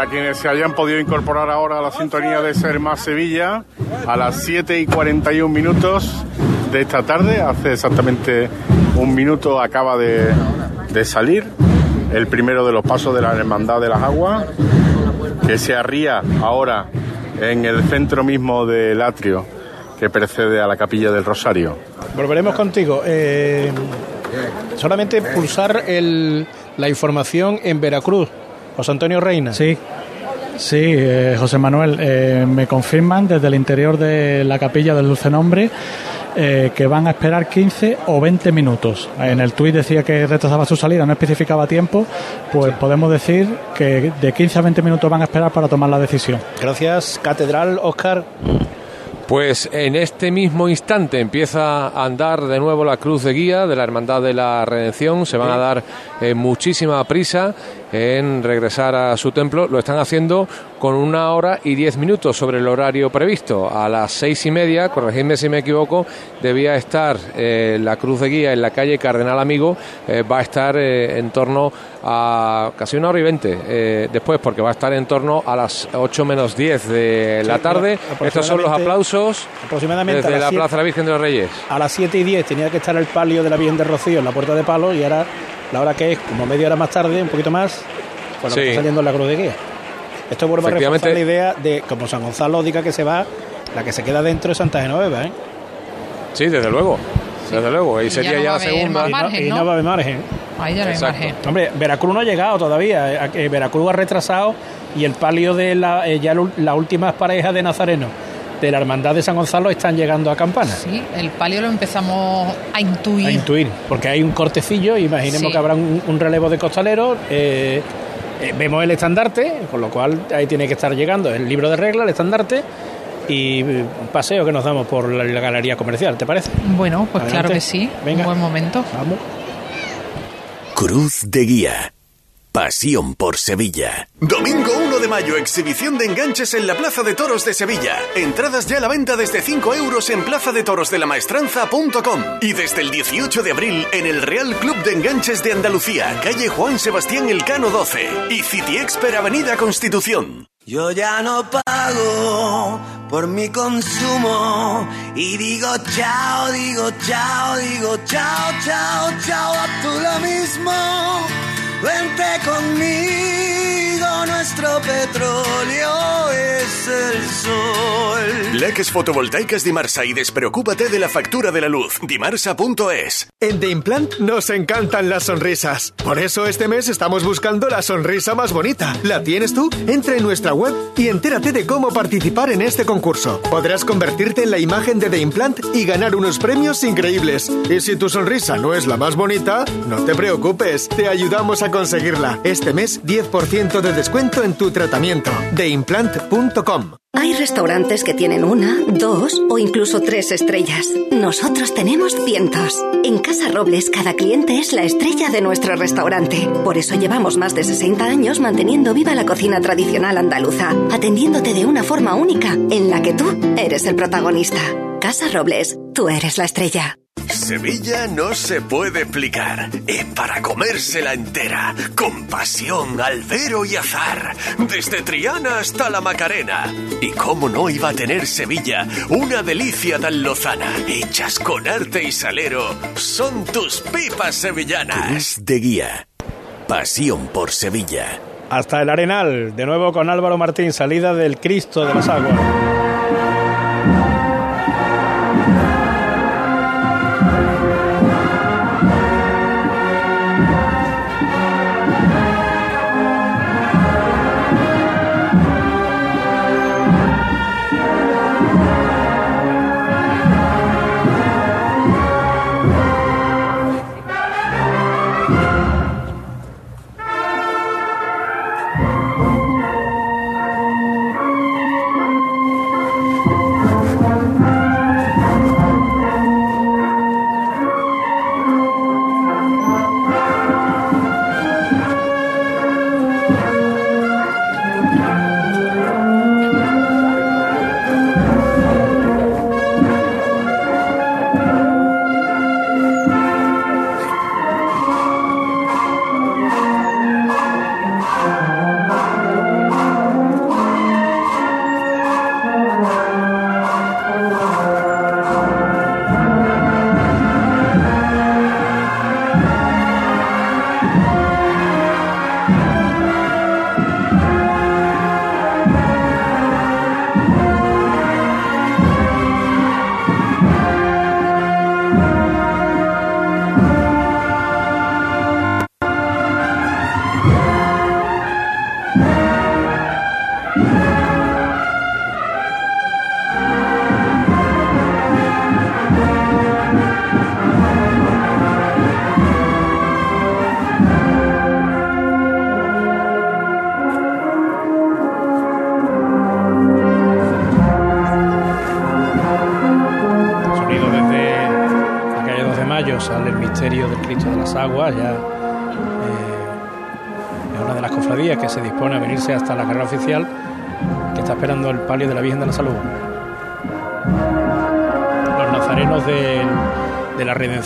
Para quienes se hayan podido incorporar ahora a la sintonía de Ser Más Sevilla, a las 7 y 41 minutos de esta tarde, hace exactamente un minuto acaba de, salir el primero de los pasos de la Hermandad de las Aguas, que se arría ahora en el centro mismo del atrio que precede a la capilla del Rosario. Volveremos contigo. Eh, solamente pulsar la información en Veracruz. José Antonio Reina. Sí. Sí, eh, José Manuel, eh, me confirman desde el interior de la capilla del Dulce Nombre eh, que van a esperar 15 o 20 minutos. En el tuit decía que retrasaba su salida, no especificaba tiempo, pues podemos decir que de 15 a 20 minutos van a esperar para tomar la decisión. Gracias, Catedral Oscar. Pues en este mismo instante empieza a andar de nuevo la cruz de guía de la Hermandad de la Redención. Se van a dar eh, muchísima prisa en regresar a su templo. Lo están haciendo con una hora y diez minutos sobre el horario previsto. A las seis y media, corregidme si me equivoco, debía estar eh, la cruz de guía en la calle Cardenal Amigo. Eh, va a estar eh, en torno a casi una hora y veinte después, porque va a estar en torno a las ocho menos diez de la tarde. Estos son los aplausos Aproximadamente a desde la siete- Plaza de la Virgen de los Reyes. A las 7 y 10 tenía que estar el palio de la Virgen de Rocío en la puerta de palo y ahora la hora que es como media hora más tarde, un poquito más, pues Sí. está saliendo la cruz de guía. Esto vuelve a reforzar la idea de, como San Gonzalo diga que se va, la que se queda dentro es Santa Genoveva, ¿eh? Sí, desde luego. Desde luego. Y ya sería no ya la segunda. margen, y ¿no? no va a haber margen. Ahí ya no hay Exacto. margen. Hombre, Veracruz no ha llegado todavía. eh, Veracruz ha retrasado y el palio de la, eh, ya las últimas parejas de Nazareno de la Hermandad de San Gonzalo están llegando a Campana. Sí, el palio lo empezamos a intuir. A intuir, porque hay un cortecillo, imaginemos Sí. que habrá un, un relevo de costaleros. eh, eh, vemos el estandarte, con lo cual ahí tiene que estar llegando el libro de reglas, el estandarte y un paseo que nos damos por la, la galería comercial, ¿te parece? Bueno, pues Adelante. claro que sí. Venga. Un buen momento. Vamos. Cruz de Guía. Pasión por Sevilla. Domingo 1 de mayo, exhibición de enganches en la Plaza de Toros de Sevilla. Entradas ya a la venta desde 5 euros en plazadetorosdelamaestranza.com y desde el 18 de abril en el Real Club de Enganches de Andalucía, calle Juan Sebastián Elcano 12 y City Expert Avenida Constitución. Yo ya no pago por mi consumo y digo chao, digo chao, digo chao, chao, chao, a tú lo mismo. Vente conmigo, nuestro petróleo es el sol. Leques fotovoltaicas Dimarsa y despreocúpate de la factura de la luz. Dimarsa.es. En The Implant nos encantan las sonrisas. Por eso este mes estamos buscando la sonrisa más bonita. ¿La tienes tú? Entra en nuestra web y entérate de cómo participar en este concurso. Podrás convertirte en la imagen de The Implant y ganar unos premios increíbles. Y si tu sonrisa no es la más bonita, no te preocupes, te ayudamos a conseguirla. Este mes 10% de descuento en tu tratamiento. TheImplant.com Hay restaurantes que tienen una, dos o incluso tres estrellas. Nosotros tenemos cientos. En Casa Robles, cada cliente es la estrella de nuestro restaurante. Por eso llevamos más de 60 años manteniendo viva la cocina tradicional andaluza, atendiéndote de una forma única, en la que tú eres el protagonista. Casa Robles, tú eres la estrella. Sevilla no se puede explicar. Es para comérsela entera. Con pasión, albero y azar. Desde Triana hasta la Macarena. ¿Y cómo no iba a tener Sevilla una delicia tan lozana? Hechas con arte y salero. Son tus pipas sevillanas. de guía. Pasión por Sevilla. Hasta el Arenal, de nuevo con Álvaro Martín, salida del Cristo de las Aguas.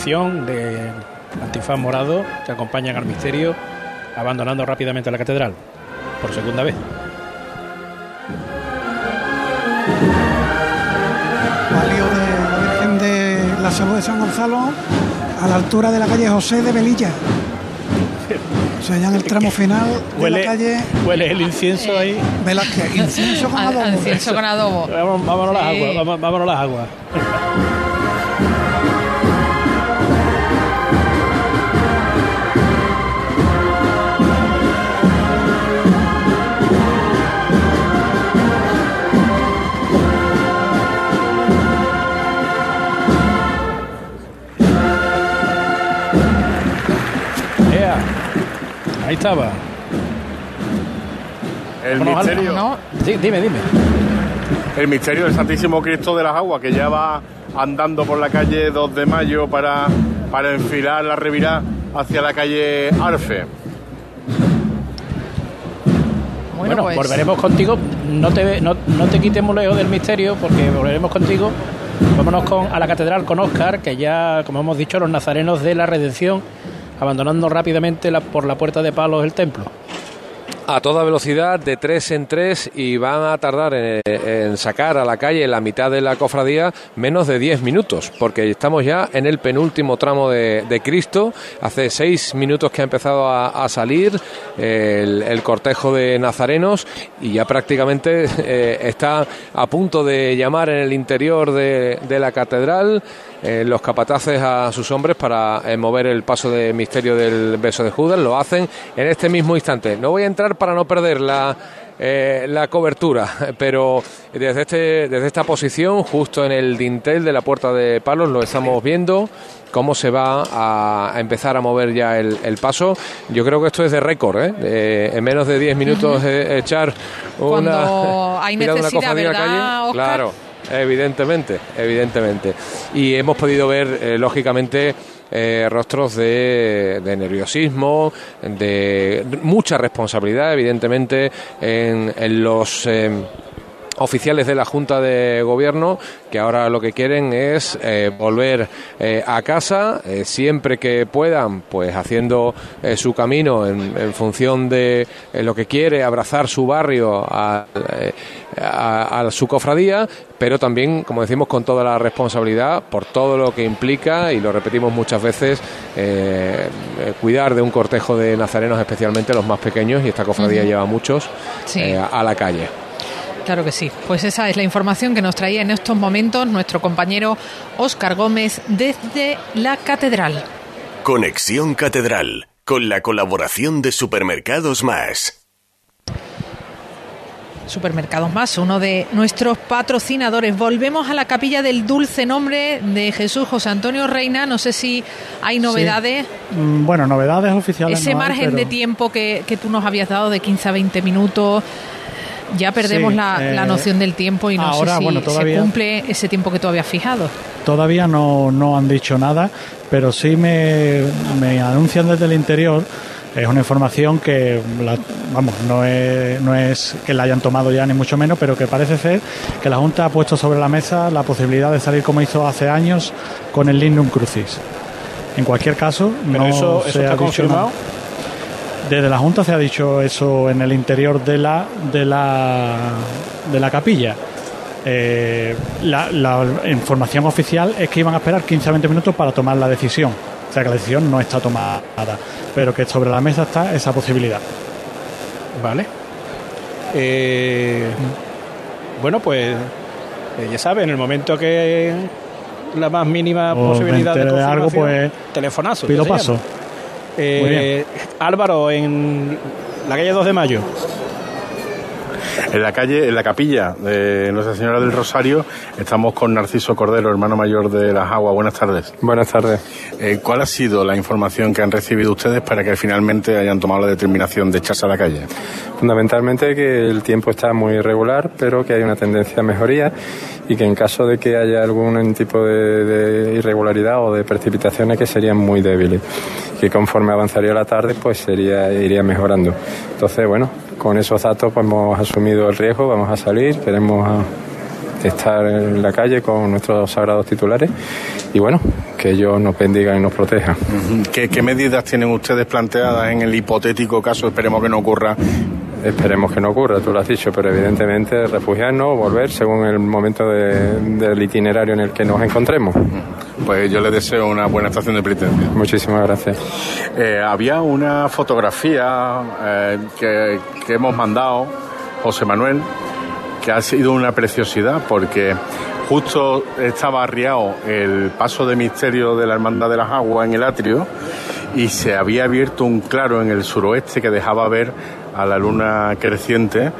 De antifaz morado, que acompañan al misterio, abandonando rápidamente la catedral, por segunda vez. Palio de la Virgen de la Salud de San Gonzalo a la altura de la calle José de Velilla. O sea, ya en el tramo <laughs> final de Huele, la calle huele el incienso ahí. <laughs> Velázquez. Incienso con adobo. incienso con adobo. Vamos- vámonos las Sí. aguas, vamos- vámonos las aguas. Estaba. El Vámonos al- misterio. vámonos. Sí, dime, dime. El misterio del Santísimo Cristo de las Aguas, que ya va andando por la calle 2 de Mayo para, para enfilar la revirá hacia la calle Arfe. Bueno, pues- volveremos contigo. No te, no, no te quitemos lejos del misterio porque volveremos contigo. Vámonos con, a la catedral con Oscar, que ya, como hemos dicho, los nazarenos de la redención, abandonando rápidamente por la puerta de palos el templo. a toda velocidad de tres en tres y van a tardar en, sacar a la calle la mitad de la cofradía menos de 10 minutos, porque estamos ya en el penúltimo tramo de, Cristo. Hace seis minutos que ha empezado a, salir el, cortejo de nazarenos y ya prácticamente eh, está a punto de llamar en el interior de la catedral eh, los capataces a sus hombres para eh, mover el paso de misterio del beso de Judas. Lo hacen en este mismo instante. No voy a entrar para no perder la, eh, la cobertura, <laughs> pero desde, este, desde esta posición, justo en el dintel de la puerta de palos, lo estamos viendo cómo se va a, a empezar a mover ya el, el paso. Yo creo que esto es de récord, ¿eh? Eh, en menos de 10 minutos eh, echar una, Cuando hay <laughs> tirar una necesidad, cofradía a la ¿verdad, calle. Claro, evidentemente, evidentemente. Y hemos podido ver, eh, lógicamente, eh, rostros de, nerviosismo, de mucha responsabilidad, evidentemente, en, los... eh, oficiales de la Junta de Gobierno que ahora lo que quieren es eh, volver eh, a casa eh, siempre que puedan, pues haciendo su camino en, en función de lo que quiere, abrazar su barrio a, a- a su cofradía, pero también, como decimos, con toda la responsabilidad por todo lo que implica, y lo repetimos muchas veces, eh, cuidar de un cortejo de nazarenos, especialmente los más pequeños, y esta cofradía lleva muchos Sí. eh, a la calle. Claro que sí. Pues esa es la información que nos traía en estos momentos nuestro compañero Óscar Gómez desde la catedral. Conexión Catedral, con la colaboración de Supermercados Más. Supermercados Más, uno de nuestros patrocinadores. Volvemos a la capilla del dulce nombre de Jesús José Antonio Reina. No sé si hay novedades. Mm, Bueno, novedades oficiales. Ese no hay, margen pero- de tiempo que, que tú nos habías dado de 15 a 20 minutos, ya perdemos Sí, la, la eh, noción del tiempo y no ahora, sé si bueno, se cumple ese tiempo que tú habías fijado. Todavía no, no han dicho nada, pero sí me, me anuncian desde el interior. Es una información que, la- vamos, no es, no es que la hayan tomado ya ni mucho menos, pero que parece ser que la Junta ha puesto sobre la mesa la posibilidad de salir como hizo hace años con el Lignum Crucis. En cualquier caso, Pero no eso- se eso ha confirmado. nada. Desde la Junta se ha dicho eso en el interior de la de la de la capilla. Eh, la, la información oficial es que iban a esperar 15 a 20 minutos para tomar la decisión. O sea que la decisión no está tomada, pero que sobre la mesa está esa posibilidad. Vale. Eh, bueno, pues eh, ya sabes, en el momento que la más mínima O posibilidad de de algo, pues, telefonazo. pido paso. llama. Eh. Álvaro, en la calle 2 de mayo. En la calle, en la capilla de Nuestra Señora del Rosario, estamos con Narciso Cordero, hermano mayor de las Aguas. Buenas tardes. Buenas tardes. Eh, ¿Cuál ha sido la información que han recibido ustedes para que finalmente hayan tomado la determinación de echarse a la calle? Fundamentalmente que el tiempo está muy irregular, pero que hay una tendencia a mejoría y que en caso de que haya algún tipo de, de irregularidad o de precipitaciones que serían muy débiles, que conforme avanzaría la tarde pues sería iría mejorando. Entonces, bueno, con esos datos pues hemos asumido el riesgo, vamos a salir, queremos ah, estar en la calle con nuestros sagrados titulares y bueno, que ellos nos bendigan y nos protejan. ¿Qué, qué medidas tienen ustedes planteadas en el hipotético caso, esperemos que no ocurra? Esperemos que no ocurra, tú lo has dicho, pero evidentemente refugiarnos o volver según el momento de- del itinerario en el que nos encontremos. Pues yo les deseo una buena estación de penitencia. Muchísimas gracias. Eh, había una fotografía eh, que, que hemos mandado, José Manuel, que ha sido una preciosidad porque justo estaba arriado el paso de misterio de la Hermandad de las Aguas en el atrio y se había abierto un claro en el suroeste que dejaba ver a la luna creciente.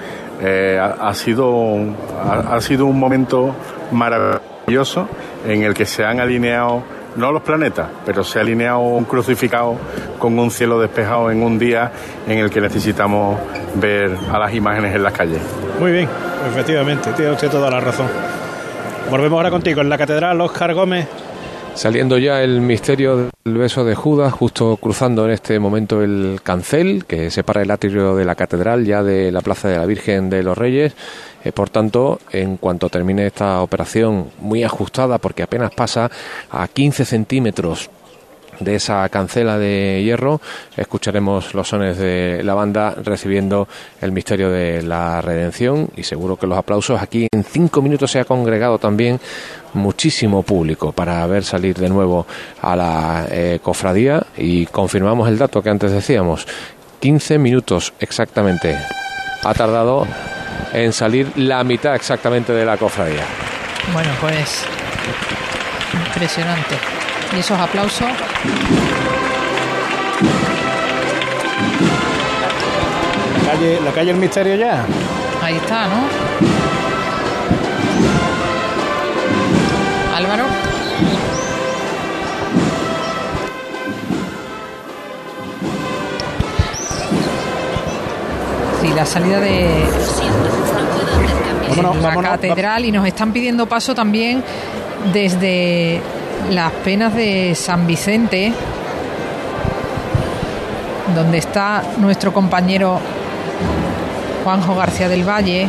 Eh, ha, sido, ha, ha sido un momento maravilloso en el que se han alineado no los planetas, pero se ha alineado un crucificado con un cielo despejado en un día en el que necesitamos ver a las imágenes en las calles. Muy bien, efectivamente, tiene usted toda la razón. Volvemos ahora contigo en la catedral, Óscar Gómez. Saliendo ya el misterio del beso de Judas, justo cruzando en este momento el cancel que separa el atrio de la catedral ya de la Plaza de la Virgen de los Reyes. Eh, por tanto, en cuanto termine esta operación muy ajustada, porque apenas pasa a 15 centímetros de esa cancela de hierro, escucharemos los sones de la banda recibiendo el misterio de la redención y seguro que los aplausos aquí en cinco minutos se ha congregado también muchísimo público para ver salir de nuevo a la eh, cofradía y confirmamos el dato que antes decíamos 15 minutos exactamente ha tardado en salir la mitad exactamente de la cofradía bueno pues impresionante y esos aplausos. La calle, la calle El Misterio ya. Ahí está, ¿no? La salida de la catedral y nos están pidiendo paso también desde las penas de San Vicente, donde está nuestro compañero Juanjo García del Valle,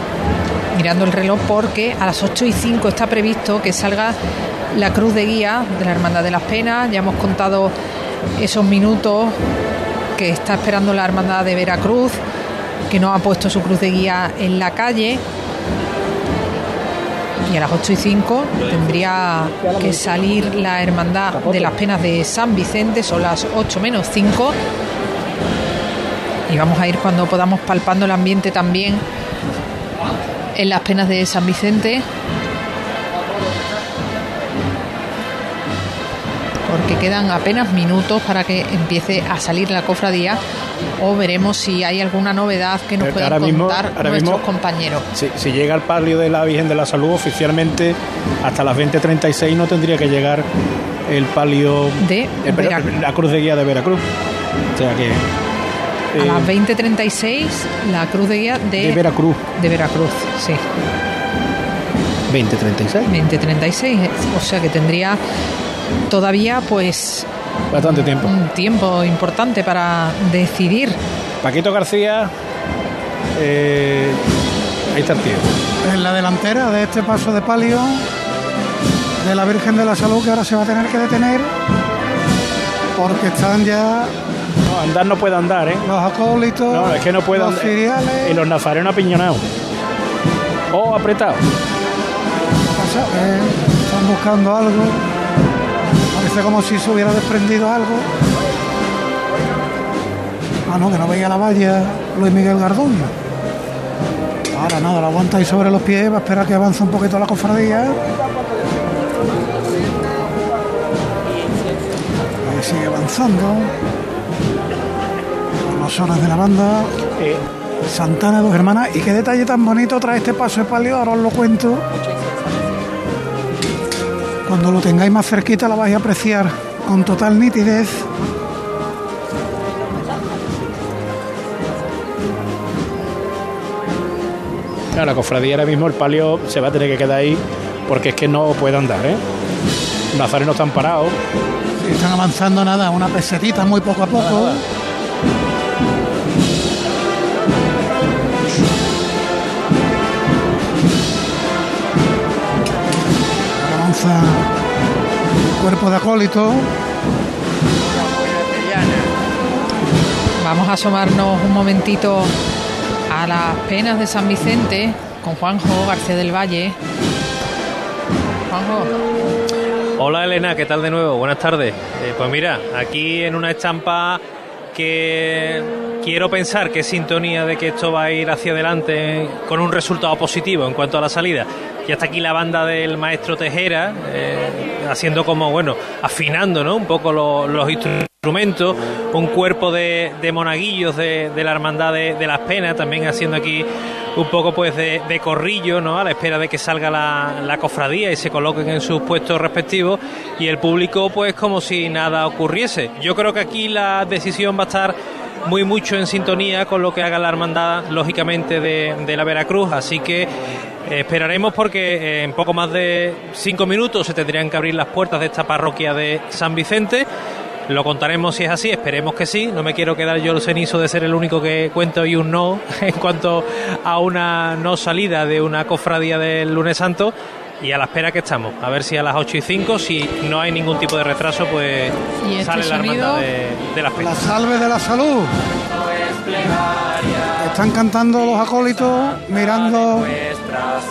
mirando el reloj, porque a las 8 y 5 está previsto que salga la cruz de guía de la Hermandad de las Penas. Ya hemos contado esos minutos que está esperando la Hermandad de Veracruz, que no ha puesto su cruz de guía en la calle y a las 8 y 5 tendría que salir la Hermandad de las Penas de San Vicente, son las 8 menos 5. Y vamos a ir cuando podamos palpando el ambiente también en las Penas de San Vicente. Porque quedan apenas minutos para que empiece a salir la cofradía o veremos si hay alguna novedad que nos puedan contar nuestros compañeros. Si, llega el palio de la Virgen de la Salud, oficialmente hasta las 20.36 no tendría que llegar el palio de la cruz de guía de Veracruz. O sea que a las 20.36 eh, la cruz de guía de, de Veracruz. De Veracruz, sí. 20.36. 20.36, o sea que tendría todavía pues Bastante tiempo. Un tiempo importante para decidir. Paquito García, eh, ahí está el tío. En la delantera de este paso de palio de la Virgen de la Salud que ahora se va a tener que detener porque están ya no, andar no puede andar, ¿eh? Los acólitos. No, es que no puede los Y los nazarenos apiñonados. O apretados. están buscando algo como si se hubiera desprendido algo. Ah, no, que no veía la valla Luis Miguel Garduño. Ahora nada, lo aguanta ahí sobre los pies, va a esperar que avance un poquito la cofradía. Ahí sigue avanzando. los horas de la banda. Santana, dos hermanas. Y qué detalle tan bonito trae este paso de palio, ahora os lo cuento. Cuando lo tengáis más cerquita lo vais a apreciar con total nitidez. la cofradía ahora mismo, el palio se va a tener que quedar ahí porque es que no puede andar, ¿eh? Los nazarenos están parados. están avanzando nada, una pesetita muy poco a poco. Cuerpo de acólito. Vamos a asomarnos un momentito a las penas de San Vicente con Juanjo García del Valle. Juanjo. Hola Elena, ¿qué tal de nuevo? Buenas tardes. Eh, pues mira, aquí en una estampa que quiero pensar que es sintonía de que esto va a ir hacia adelante con un resultado positivo en cuanto a la salida. Ya está aquí la banda del maestro Tejera, eh, haciendo como, bueno, afinando ¿no? un poco los, instrumentos, un cuerpo de, monaguillos de, la Hermandad de, las Penas, también haciendo aquí un poco pues de, corrillo, ¿no? A la espera de que salga la, la, cofradía y se coloquen en sus puestos respectivos y el público pues como si nada ocurriese. Yo creo que aquí la decisión va a estar muy mucho en sintonía con lo que haga la hermandad, lógicamente, de, de la Veracruz, así que Esperaremos porque en poco más de cinco minutos se tendrían que abrir las puertas de esta parroquia de San Vicente. Lo contaremos si es así, esperemos que sí. No me quiero quedar yo el cenizo de ser el único que cuento y un no <laughs> en cuanto a una no salida de una cofradía del lunes santo. Y a la espera que estamos, a ver si a las 8 y 5, si no hay ningún tipo de retraso, pues este sale la hermandad de, de las La salve de la salud. Están cantando los acólitos, mirando